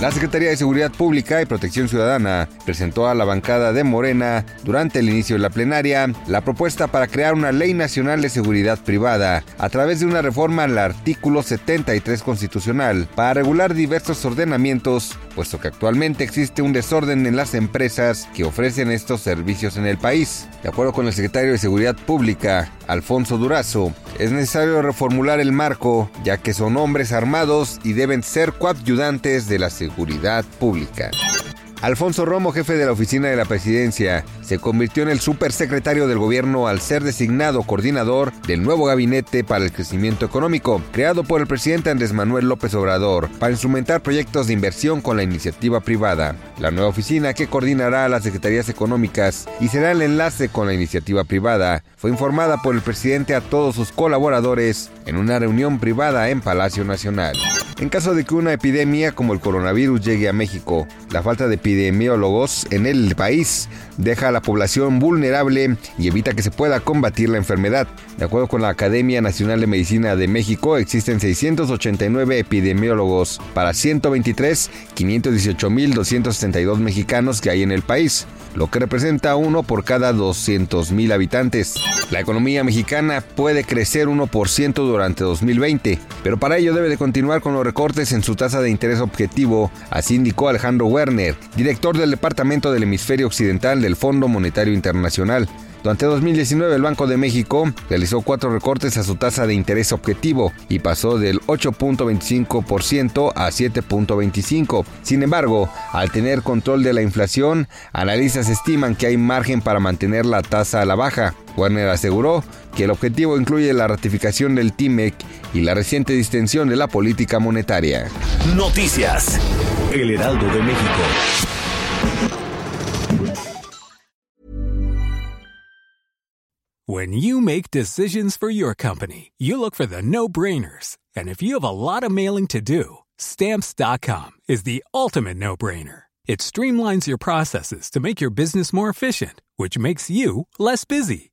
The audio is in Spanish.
La Secretaría de Seguridad Pública y Protección Ciudadana presentó a la bancada de Morena durante el inicio de la plenaria la propuesta para crear una ley nacional de seguridad privada a través de una reforma al artículo 73 constitucional para regular diversos ordenamientos, puesto que actualmente existe un desorden en las empresas que ofrecen estos servicios en el país. De acuerdo con el secretario de Seguridad Pública, Alfonso Durazo, es necesario reformular el marco, ya que son hombres armados y deben ser coadyudantes de la seguridad pública. Alfonso Romo, jefe de la oficina de la presidencia, se convirtió en el supersecretario del gobierno al ser designado coordinador del nuevo gabinete para el crecimiento económico, creado por el presidente Andrés Manuel López Obrador, para instrumentar proyectos de inversión con la iniciativa privada. La nueva oficina, que coordinará las secretarías económicas y será el enlace con la iniciativa privada, fue informada por el presidente a todos sus colaboradores en una reunión privada en Palacio Nacional. En caso de que una epidemia como el coronavirus llegue a México, la falta de epidemiólogos en el país deja a la población vulnerable y evita que se pueda combatir la enfermedad. De acuerdo con la Academia Nacional de Medicina de México, existen 689 epidemiólogos para 123, 518.272 mexicanos que hay en el país, lo que representa uno por cada 200.000 habitantes. La economía mexicana puede crecer 1% durante 2020, pero para ello debe de continuar con los recortes en su tasa de interés objetivo, así indicó Alejandro Werner, director del Departamento del Hemisferio Occidental del Fondo Monetario Internacional. Durante 2019 el Banco de México realizó cuatro recortes a su tasa de interés objetivo y pasó del 8.25% a 7.25%. Sin embargo, al tener control de la inflación, analistas estiman que hay margen para mantener la tasa a la baja. Werner aseguró que el objetivo incluye la ratificación del TIMEC y la reciente distensión de la política monetaria. Noticias. El Heraldo de México. When you make decisions for your company, you look for the no-brainers. And if you have a lot of mailing to do, stamps.com is the ultimate no-brainer. It streamlines your processes to make your business more efficient, which makes you less busy.